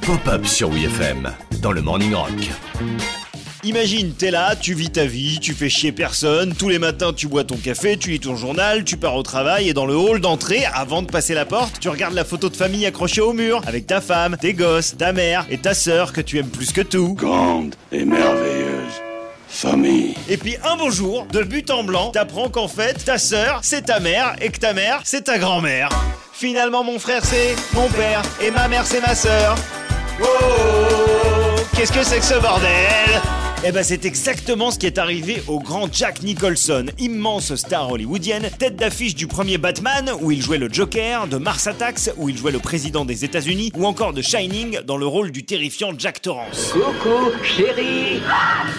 Pop-up sur WFM dans le Morning Rock. Imagine, t'es là, tu vis ta vie, tu fais chier personne, tous les matins tu bois ton café, tu lis ton journal, tu pars au travail et dans le hall d'entrée, avant de passer la porte, tu regardes la photo de famille accrochée au mur, avec ta femme, tes gosses, ta mère et ta sœur que tu aimes plus que tout. grande et merveilleuse famille. Et puis un beau jour, de but en blanc, t'apprends qu'en fait, ta sœur, c'est ta mère, et que ta mère, c'est ta grand-mère. Finalement, mon frère, c'est mon père, et ma mère, c'est ma sœur. Oh, qu'est-ce que c'est que ce bordel? Eh ben c'est exactement ce qui est arrivé au grand Jack Nicholson, immense star hollywoodienne, tête d'affiche du premier Batman où il jouait le Joker, de Mars Attacks où il jouait le président des États-Unis ou encore de Shining dans le rôle du terrifiant Jack Torrance. Coucou, chérie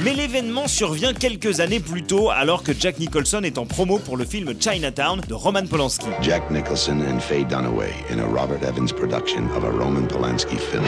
Mais l'événement survient quelques années plus tôt alors que Jack Nicholson est en promo pour le film Chinatown de Roman Polanski. Jack Nicholson and Faye Dunaway in a Robert Evans production of a Roman Polanski film,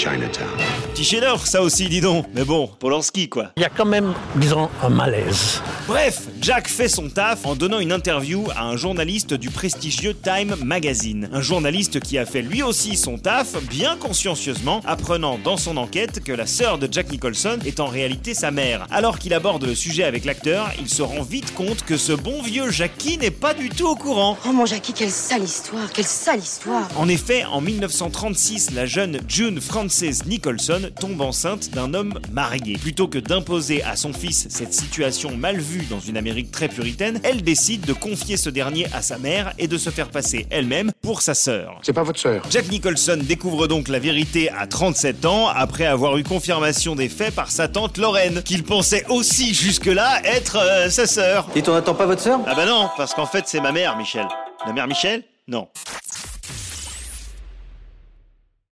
Chinatown. Petit chef-d'œuvre ça aussi dis donc. Mais bon, Polanski quoi. Il y a quand même, disons, un malaise. Bref, Jack fait son taf en donnant une interview à un journaliste du prestigieux Time Magazine. Un journaliste qui a fait lui aussi son taf, bien consciencieusement, apprenant dans son enquête que la sœur de Jack Nicholson est en réalité sa mère. Alors qu'il aborde le sujet avec l'acteur, il se rend vite compte que ce bon vieux Jackie n'est pas du tout au courant. Oh mon Jackie, quelle sale histoire, quelle sale histoire. En effet, en 1936, la jeune June Frances Nicholson tombe enceinte d'un homme marié. Plutôt que d'imposer à son fils cette situation mal vue dans une Amérique très puritaine, elle décide de confier ce dernier à sa mère et de se faire passer elle-même pour sa sœur. C'est pas votre sœur. Jack Nicholson découvre donc la vérité à 37 ans après avoir eu confirmation des faits par sa tante Lorraine, qu'il pensait aussi jusque-là être euh, sa sœur. Et on n'attend pas votre sœur? Ah bah non, parce qu'en fait c'est ma mère, Michel. La mère Michel? Non.